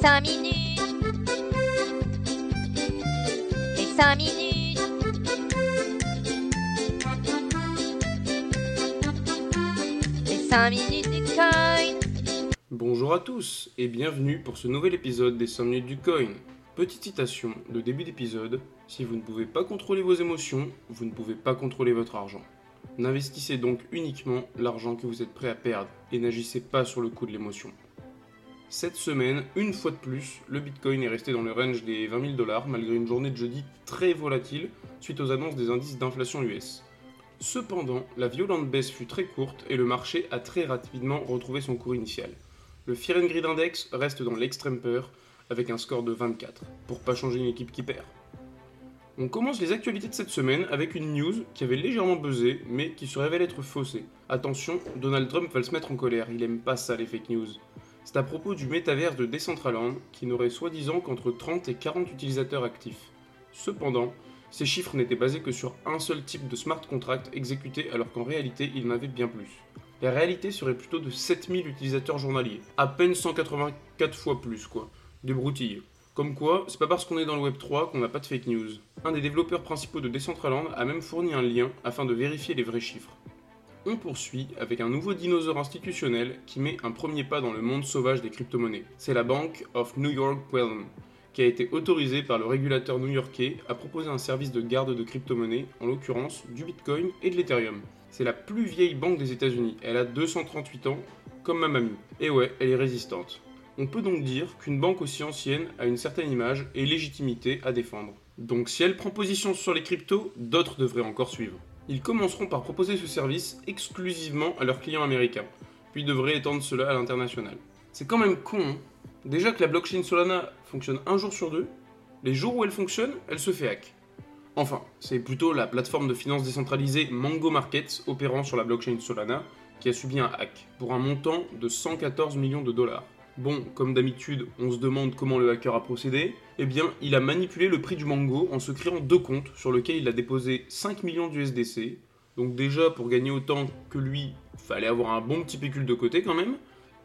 5 minutes. Les 5 minutes. Les 5 minutes du coin. Bonjour à tous et bienvenue pour ce nouvel épisode des 5 minutes du coin. Petite citation de début d'épisode, si vous ne pouvez pas contrôler vos émotions, vous ne pouvez pas contrôler votre argent. N'investissez donc uniquement l'argent que vous êtes prêt à perdre et n'agissez pas sur le coup de l'émotion. Cette semaine, une fois de plus, le Bitcoin est resté dans le range des 20 000 dollars malgré une journée de jeudi très volatile suite aux annonces des indices d'inflation US. Cependant, la violente baisse fut très courte et le marché a très rapidement retrouvé son cours initial. Le Fear and Greed Index reste dans l'extrême peur avec un score de 24, pour pas changer une équipe qui perd. On commence les actualités de cette semaine avec une news qui avait légèrement buzzé, mais qui se révèle être faussée. Attention, Donald Trump va se mettre en colère, il aime pas ça les fake news. C'est à propos du métaverse de Decentraland, qui n'aurait soi-disant qu'entre 30 et 40 utilisateurs actifs. Cependant, ces chiffres n'étaient basés que sur un seul type de smart contract exécuté alors qu'en réalité il en avait bien plus. La réalité serait plutôt de 7000 utilisateurs journaliers, à peine 184 fois plus quoi. Des broutilles. Comme quoi, c'est pas parce qu'on est dans le Web 3 qu'on n'a pas de fake news. Un des développeurs principaux de Decentraland a même fourni un lien afin de vérifier les vrais chiffres. On poursuit avec un nouveau dinosaure institutionnel qui met un premier pas dans le monde sauvage des crypto-monnaies. C'est la Bank of New York Mellon, qui a été autorisée par le régulateur new-yorkais à proposer un service de garde de crypto-monnaies, en l'occurrence du Bitcoin et de l'Ethereum. C'est la plus vieille banque des États-Unis, elle a 238 ans, comme ma mamie. Et ouais, elle est résistante. On peut donc dire qu'une banque aussi ancienne a une certaine image et légitimité à défendre. Donc si elle prend position sur les cryptos, d'autres devraient encore suivre. Ils commenceront par proposer ce service exclusivement à leurs clients américains, puis devraient étendre cela à l'international. C'est quand même con, hein Déjà que la blockchain Solana fonctionne un jour sur deux, les jours où elle fonctionne, elle se fait hack. Enfin, c'est plutôt la plateforme de finance décentralisée Mango Markets opérant sur la blockchain Solana qui a subi un hack pour un montant de 114 millions de dollars. Bon, comme d'habitude, on se demande comment le hacker a procédé. Eh bien, il a manipulé le prix du mango en se créant deux comptes sur lesquels il a déposé 5 millions d'USDC. Donc déjà, pour gagner autant que lui, fallait avoir un bon petit pécule de côté quand même.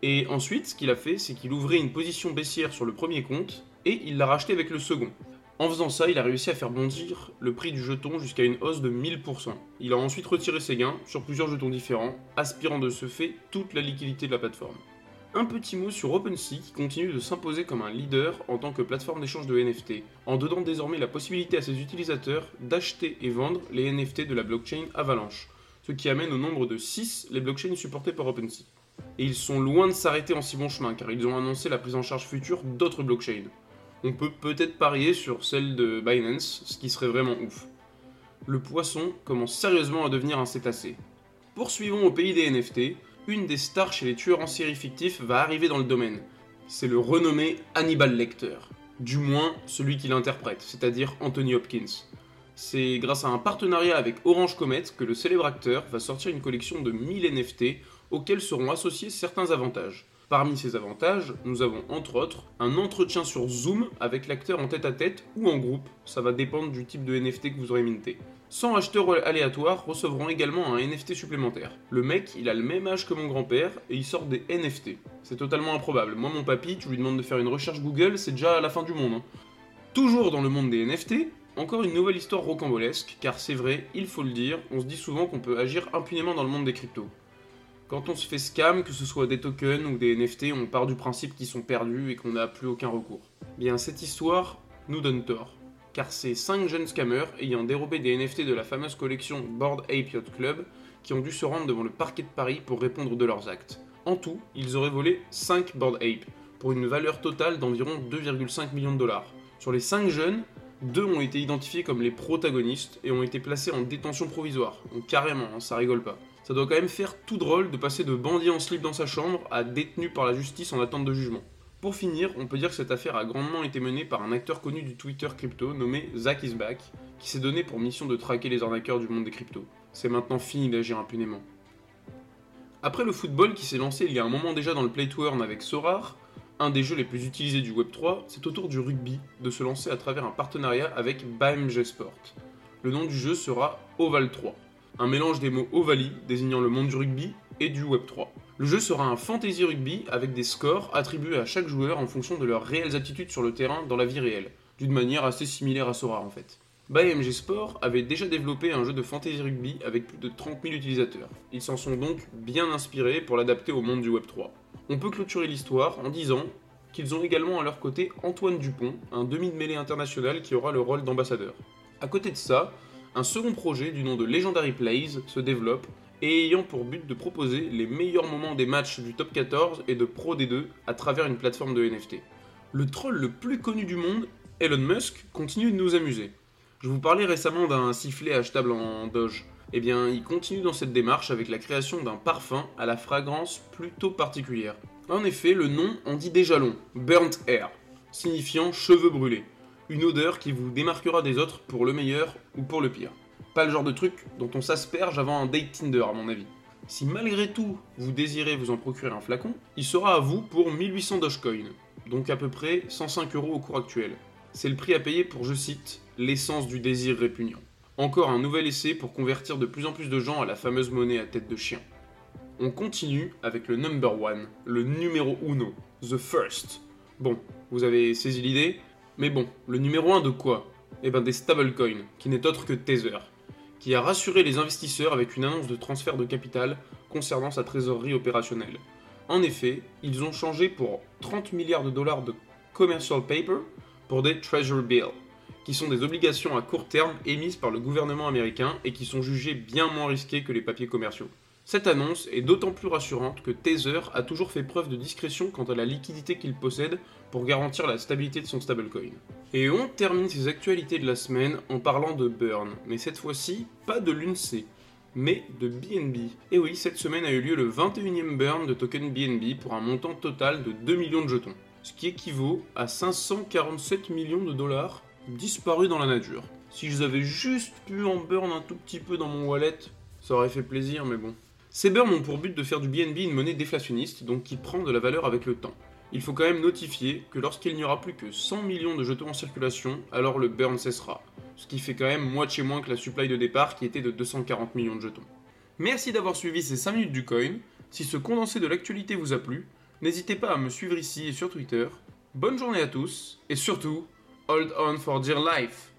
Et ensuite, ce qu'il a fait, c'est qu'il ouvrait une position baissière sur le premier compte et il l'a racheté avec le second. En faisant ça, il a réussi à faire bondir le prix du jeton jusqu'à une hausse de 1000%. Il a ensuite retiré ses gains sur plusieurs jetons différents, aspirant de ce fait toute la liquidité de la plateforme. Un petit mot sur OpenSea qui continue de s'imposer comme un leader en tant que plateforme d'échange de NFT, en donnant désormais la possibilité à ses utilisateurs d'acheter et vendre les NFT de la blockchain Avalanche, ce qui amène au nombre de 6 les blockchains supportées par OpenSea. Et ils sont loin de s'arrêter en si bon chemin car ils ont annoncé la prise en charge future d'autres blockchains. On peut peut-être parier sur celle de Binance, ce qui serait vraiment ouf. Le poisson commence sérieusement à devenir un cétacé. Poursuivons au pays des NFT, une des stars chez les tueurs en série fictifs va arriver dans le domaine. C'est le renommé Hannibal Lecter. Du moins, celui qui l'interprète, c'est-à-dire Anthony Hopkins. C'est grâce à un partenariat avec Orange Comet que le célèbre acteur va sortir une collection de 1000 NFT auxquels seront associés certains avantages. Parmi ces avantages, nous avons entre autres un entretien sur Zoom avec l'acteur en tête à tête ou en groupe, ça va dépendre du type de NFT que vous aurez minté. 100 acheteurs aléatoires recevront également un NFT supplémentaire. Le mec, il a le même âge que mon grand-père et il sort des NFT. C'est totalement improbable. Moi, mon papy, tu lui demandes de faire une recherche Google, c'est déjà la fin du monde. hein. Toujours dans le monde des NFT, encore une nouvelle histoire rocambolesque, car c'est vrai, il faut le dire, on se dit souvent qu'on peut agir impunément dans le monde des cryptos. Quand on se fait scam, que ce soit des tokens ou des NFT, on part du principe qu'ils sont perdus et qu'on n'a plus aucun recours. Bien, cette histoire nous donne tort, car c'est 5 jeunes scammers ayant dérobé des NFT de la fameuse collection Board Ape Yacht Club qui ont dû se rendre devant le parquet de Paris pour répondre de leurs actes. En tout, ils auraient volé 5 Board Ape, pour une valeur totale d'environ 2,5 millions de dollars. Sur les 5 jeunes, deux ont été identifiés comme les protagonistes et ont été placés en détention provisoire. Donc carrément, hein, ça rigole pas. Ça doit quand même faire tout drôle de passer de bandit en slip dans sa chambre à détenu par la justice en attente de jugement. Pour finir, on peut dire que cette affaire a grandement été menée par un acteur connu du Twitter crypto nommé Zach Isback, qui s'est donné pour mission de traquer les arnaqueurs du monde des cryptos. C'est maintenant fini d'agir impunément. Après le football qui s'est lancé il y a un moment déjà dans le Play to Earn avec Sorar, un des jeux les plus utilisés du Web3, c'est au tour du rugby de se lancer à travers un partenariat avec BAMG Sport. Le nom du jeu sera Oval 3, un mélange des mots Ovalie désignant le monde du rugby et du Web3. Le jeu sera un fantasy rugby avec des scores attribués à chaque joueur en fonction de leurs réelles attitudes sur le terrain dans la vie réelle, d'une manière assez similaire à Sora en fait. BMG Sport avait déjà développé un jeu de fantasy rugby avec plus de 30 000 utilisateurs. Ils s'en sont donc bien inspirés pour l'adapter au monde du Web3. On peut clôturer l'histoire en disant qu'ils ont également à leur côté Antoine Dupont, un demi de mêlée international qui aura le rôle d'ambassadeur. À côté de ça, un second projet du nom de Legendary Plays se développe et ayant pour but de proposer les meilleurs moments des matchs du top 14 et de Pro D2 à travers une plateforme de NFT. Le troll le plus connu du monde, Elon Musk, continue de nous amuser. Je vous parlais récemment d'un sifflet achetable en Doge. Eh bien, il continue dans cette démarche avec la création d'un parfum à la fragrance plutôt particulière. En effet, le nom en dit déjà long, Burnt Hair, signifiant cheveux brûlés. Une odeur qui vous démarquera des autres pour le meilleur ou pour le pire. Pas le genre de truc dont on s'asperge avant un date Tinder à mon avis. Si malgré tout vous désirez vous en procurer un flacon, il sera à vous pour 1800 Dogecoin, donc à peu près 105 euros au cours actuel. C'est le prix à payer pour, je cite, l'essence du désir répugnant. Encore un nouvel essai pour convertir de plus en plus de gens à la fameuse monnaie à tête de chien. On continue avec le number one, le numéro uno, the first. Bon, vous avez saisi l'idée, mais bon, le numéro 1 de quoi? Eh ben des stablecoins, qui n'est autre que Tether, qui a rassuré les investisseurs avec une annonce de transfert de capital concernant sa trésorerie opérationnelle. En effet, ils ont changé pour 30 milliards de dollars de commercial paper pour des treasury bills qui sont des obligations à court terme émises par le gouvernement américain et qui sont jugées bien moins risquées que les papiers commerciaux. Cette annonce est d'autant plus rassurante que Tether a toujours fait preuve de discrétion quant à la liquidité qu'il possède pour garantir la stabilité de son stablecoin. Et on termine ces actualités de la semaine en parlant de Burn, mais cette fois-ci pas de l'UNC, mais de BNB. Et oui, cette semaine a eu lieu le 21e burn de token BNB pour un montant total de 2 millions de jetons, ce qui équivaut à 547 millions de dollars disparu dans la nature. Si je avais juste pu en burn un tout petit peu dans mon wallet, ça aurait fait plaisir, mais bon. Ces burns ont pour but de faire du BNB une monnaie déflationniste, donc qui prend de la valeur avec le temps. Il faut quand même notifier que lorsqu'il n'y aura plus que 100 millions de jetons en circulation, alors le burn cessera. Ce qui fait quand même moitié moins que la supply de départ qui était de 240 millions de jetons. Merci d'avoir suivi ces 5 minutes du coin. Si ce condensé de l'actualité vous a plu, n'hésitez pas à me suivre ici et sur Twitter. Bonne journée à tous, et surtout, hold on for dear life.